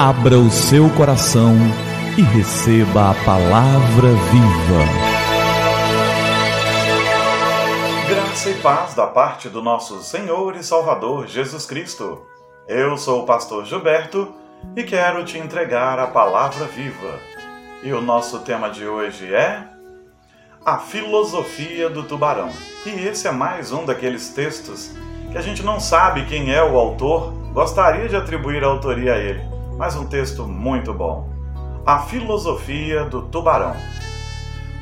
Abra o seu coração e receba a palavra viva. Graça e paz da parte do nosso Senhor e Salvador Jesus Cristo. Eu sou o pastor Gilberto e quero te entregar a palavra viva. E o nosso tema de hoje é a filosofia do tubarão. E esse é mais um daqueles textos que a gente não sabe quem é o autor, gostaria de atribuir a autoria a ele mas um texto muito bom. A filosofia do tubarão.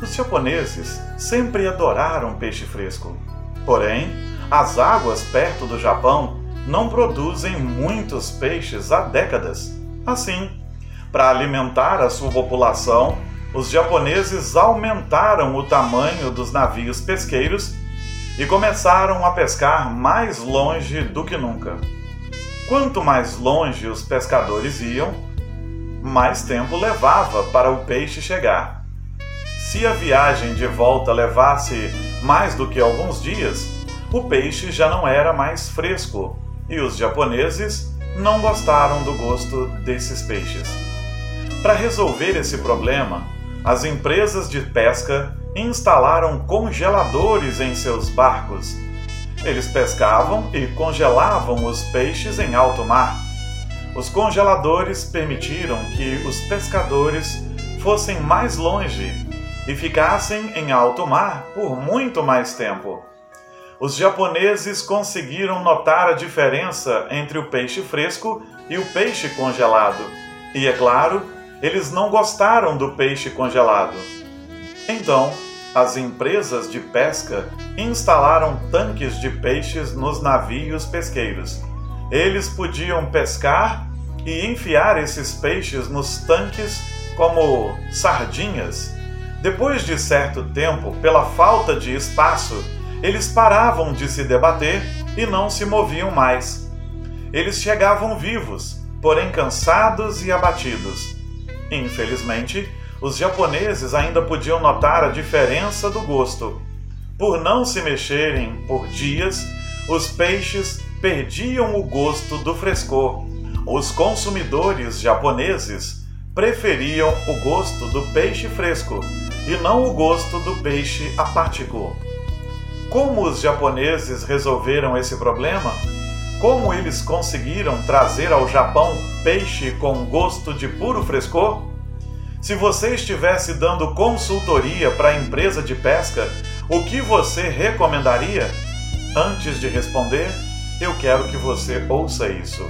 Os japoneses sempre adoraram peixe fresco. Porém, as águas perto do Japão não produzem muitos peixes há décadas. Assim, para alimentar a sua população, os japoneses aumentaram o tamanho dos navios pesqueiros e começaram a pescar mais longe do que nunca. Quanto mais longe os pescadores iam, mais tempo levava para o peixe chegar. Se a viagem de volta levasse mais do que alguns dias, o peixe já não era mais fresco e os japoneses não gostaram do gosto desses peixes. Para resolver esse problema, as empresas de pesca instalaram congeladores em seus barcos eles pescavam e congelavam os peixes em alto mar. Os congeladores permitiram que os pescadores fossem mais longe e ficassem em alto mar por muito mais tempo. Os japoneses conseguiram notar a diferença entre o peixe fresco e o peixe congelado. E é claro, eles não gostaram do peixe congelado. Então, as empresas de pesca instalaram tanques de peixes nos navios pesqueiros. Eles podiam pescar e enfiar esses peixes nos tanques como sardinhas. Depois de certo tempo, pela falta de espaço, eles paravam de se debater e não se moviam mais. Eles chegavam vivos, porém cansados e abatidos. Infelizmente, os japoneses ainda podiam notar a diferença do gosto. Por não se mexerem por dias, os peixes perdiam o gosto do frescor. Os consumidores japoneses preferiam o gosto do peixe fresco e não o gosto do peixe apático. Como os japoneses resolveram esse problema? Como eles conseguiram trazer ao Japão peixe com gosto de puro frescor? Se você estivesse dando consultoria para a empresa de pesca, o que você recomendaria? Antes de responder, eu quero que você ouça isso.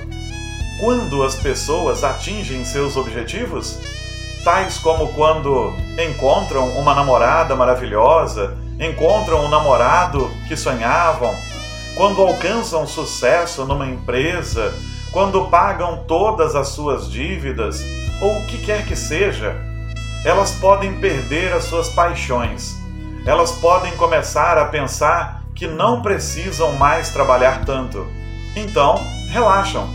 Quando as pessoas atingem seus objetivos, tais como quando encontram uma namorada maravilhosa, encontram um namorado que sonhavam, quando alcançam sucesso numa empresa, quando pagam todas as suas dívidas, ou o que quer que seja, elas podem perder as suas paixões. Elas podem começar a pensar que não precisam mais trabalhar tanto. Então, relaxam.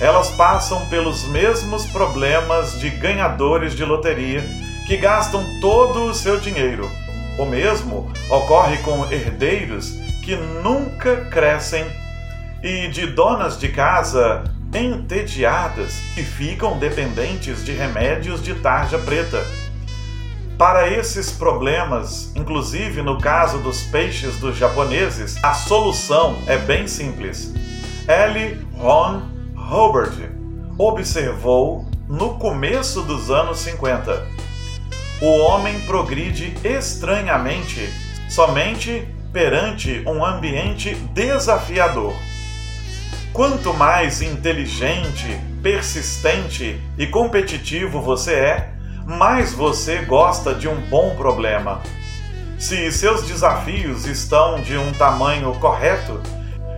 Elas passam pelos mesmos problemas de ganhadores de loteria que gastam todo o seu dinheiro. O mesmo ocorre com herdeiros que nunca crescem e de donas de casa entediadas e ficam dependentes de remédios de tarja preta. Para esses problemas, inclusive no caso dos peixes dos japoneses, a solução é bem simples. L. Ron Hubbard observou no começo dos anos 50. O homem progride estranhamente somente perante um ambiente desafiador. Quanto mais inteligente, persistente e competitivo você é, mais você gosta de um bom problema. Se seus desafios estão de um tamanho correto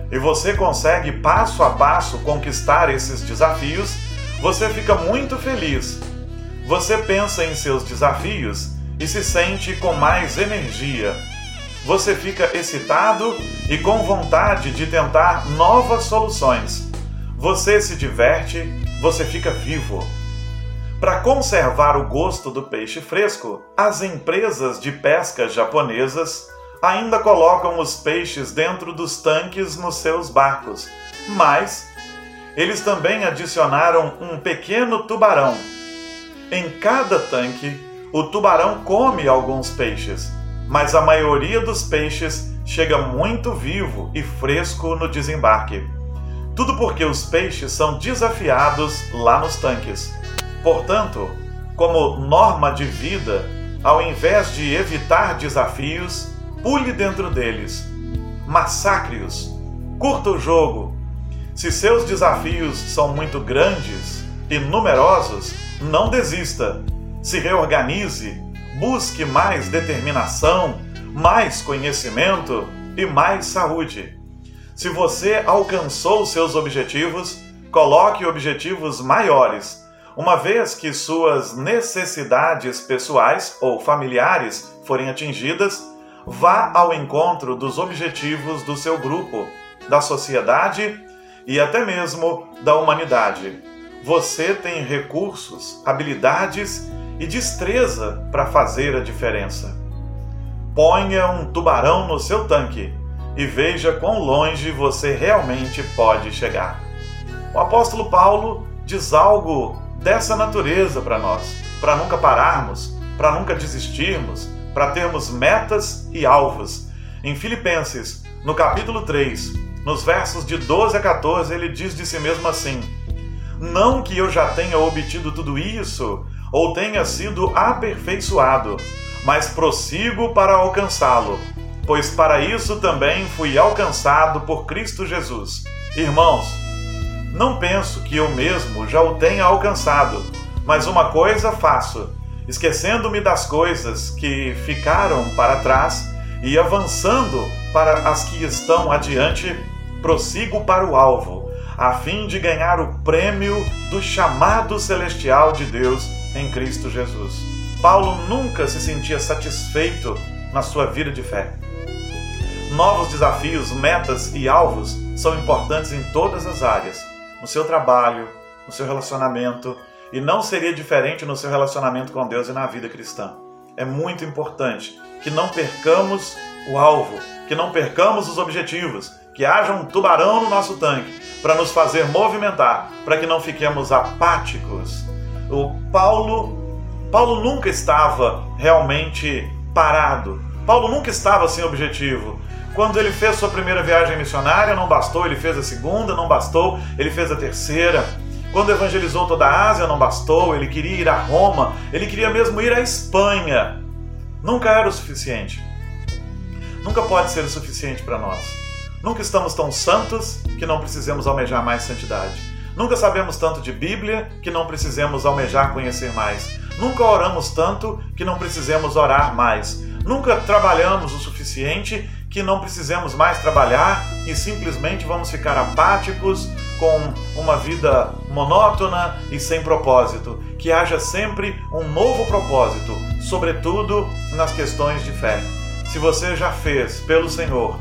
e você consegue passo a passo conquistar esses desafios, você fica muito feliz. Você pensa em seus desafios e se sente com mais energia você fica excitado e com vontade de tentar novas soluções. Você se diverte, você fica vivo. Para conservar o gosto do peixe fresco, as empresas de pesca japonesas ainda colocam os peixes dentro dos tanques nos seus barcos, mas eles também adicionaram um pequeno tubarão. Em cada tanque, o tubarão come alguns peixes, mas a maioria dos peixes chega muito vivo e fresco no desembarque. Tudo porque os peixes são desafiados lá nos tanques. Portanto, como norma de vida, ao invés de evitar desafios, pule dentro deles, massacre-os, curta o jogo. Se seus desafios são muito grandes e numerosos, não desista. Se reorganize, busque mais determinação, mais conhecimento e mais saúde. Se você alcançou seus objetivos, coloque objetivos maiores, uma vez que suas necessidades pessoais ou familiares forem atingidas, vá ao encontro dos objetivos do seu grupo, da sociedade e até mesmo da humanidade. Você tem recursos, habilidades e destreza para fazer a diferença. Ponha um tubarão no seu tanque e veja quão longe você realmente pode chegar. O apóstolo Paulo diz algo dessa natureza para nós, para nunca pararmos, para nunca desistirmos, para termos metas e alvos. Em Filipenses, no capítulo 3, nos versos de 12 a 14, ele diz de si mesmo assim: Não que eu já tenha obtido tudo isso, ou tenha sido aperfeiçoado, mas prossigo para alcançá-lo, pois para isso também fui alcançado por Cristo Jesus. Irmãos, não penso que eu mesmo já o tenha alcançado, mas uma coisa faço, esquecendo-me das coisas que ficaram para trás e avançando para as que estão adiante, prossigo para o alvo, a fim de ganhar o prêmio do chamado celestial de Deus em Cristo Jesus. Paulo nunca se sentia satisfeito na sua vida de fé. Novos desafios, metas e alvos são importantes em todas as áreas no seu trabalho, no seu relacionamento, e não seria diferente no seu relacionamento com Deus e na vida cristã. É muito importante que não percamos o alvo, que não percamos os objetivos, que haja um tubarão no nosso tanque para nos fazer movimentar, para que não fiquemos apáticos. O Paulo, Paulo nunca estava realmente parado. Paulo nunca estava sem objetivo. Quando ele fez sua primeira viagem missionária, não bastou, ele fez a segunda, não bastou, ele fez a terceira. Quando evangelizou toda a Ásia, não bastou, ele queria ir a Roma, ele queria mesmo ir à Espanha. Nunca era o suficiente. Nunca pode ser o suficiente para nós. Nunca estamos tão santos que não precisemos almejar mais santidade. Nunca sabemos tanto de Bíblia que não precisemos almejar conhecer mais. Nunca oramos tanto que não precisemos orar mais. Nunca trabalhamos o suficiente que não precisemos mais trabalhar e simplesmente vamos ficar apáticos com uma vida monótona e sem propósito. Que haja sempre um novo propósito, sobretudo nas questões de fé. Se você já fez pelo Senhor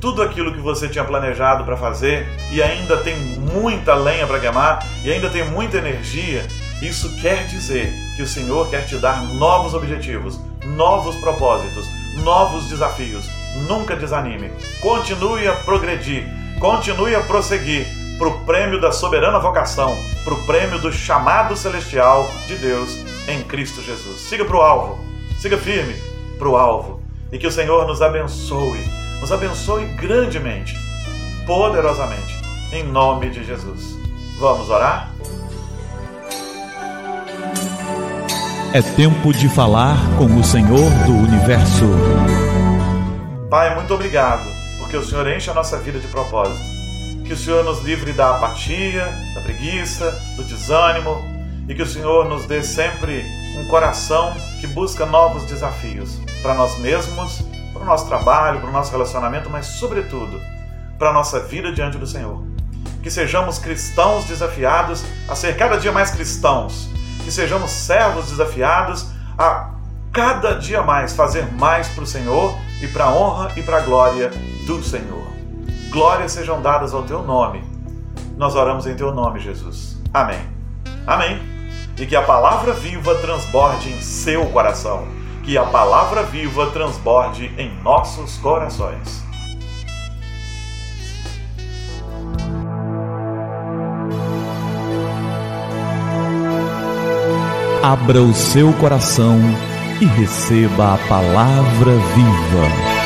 tudo aquilo que você tinha planejado para fazer e ainda tem muita lenha para queimar e ainda tem muita energia, isso quer dizer que o Senhor quer te dar novos objetivos, novos propósitos, novos desafios Nunca desanime. Continue a progredir. Continue a prosseguir para o prêmio da soberana vocação, para o prêmio do chamado celestial de Deus em Cristo Jesus. Siga para o alvo. Siga firme para o alvo. E que o Senhor nos abençoe. Nos abençoe grandemente, poderosamente. Em nome de Jesus. Vamos orar? É tempo de falar com o Senhor do universo. Pai, muito obrigado, porque o Senhor enche a nossa vida de propósito. Que o Senhor nos livre da apatia, da preguiça, do desânimo e que o Senhor nos dê sempre um coração que busca novos desafios para nós mesmos, nosso trabalho, para o nosso relacionamento, mas, sobretudo, para a nossa vida diante do Senhor. Que sejamos cristãos desafiados a ser cada dia mais cristãos, que sejamos servos desafiados a cada dia mais fazer mais para o Senhor e para a honra e para a glória do Senhor. Glórias sejam dadas ao teu nome. Nós oramos em teu nome, Jesus. Amém. Amém. E que a palavra viva transborde em seu coração que a palavra viva transborde em nossos corações. Abra o seu coração e receba a palavra viva.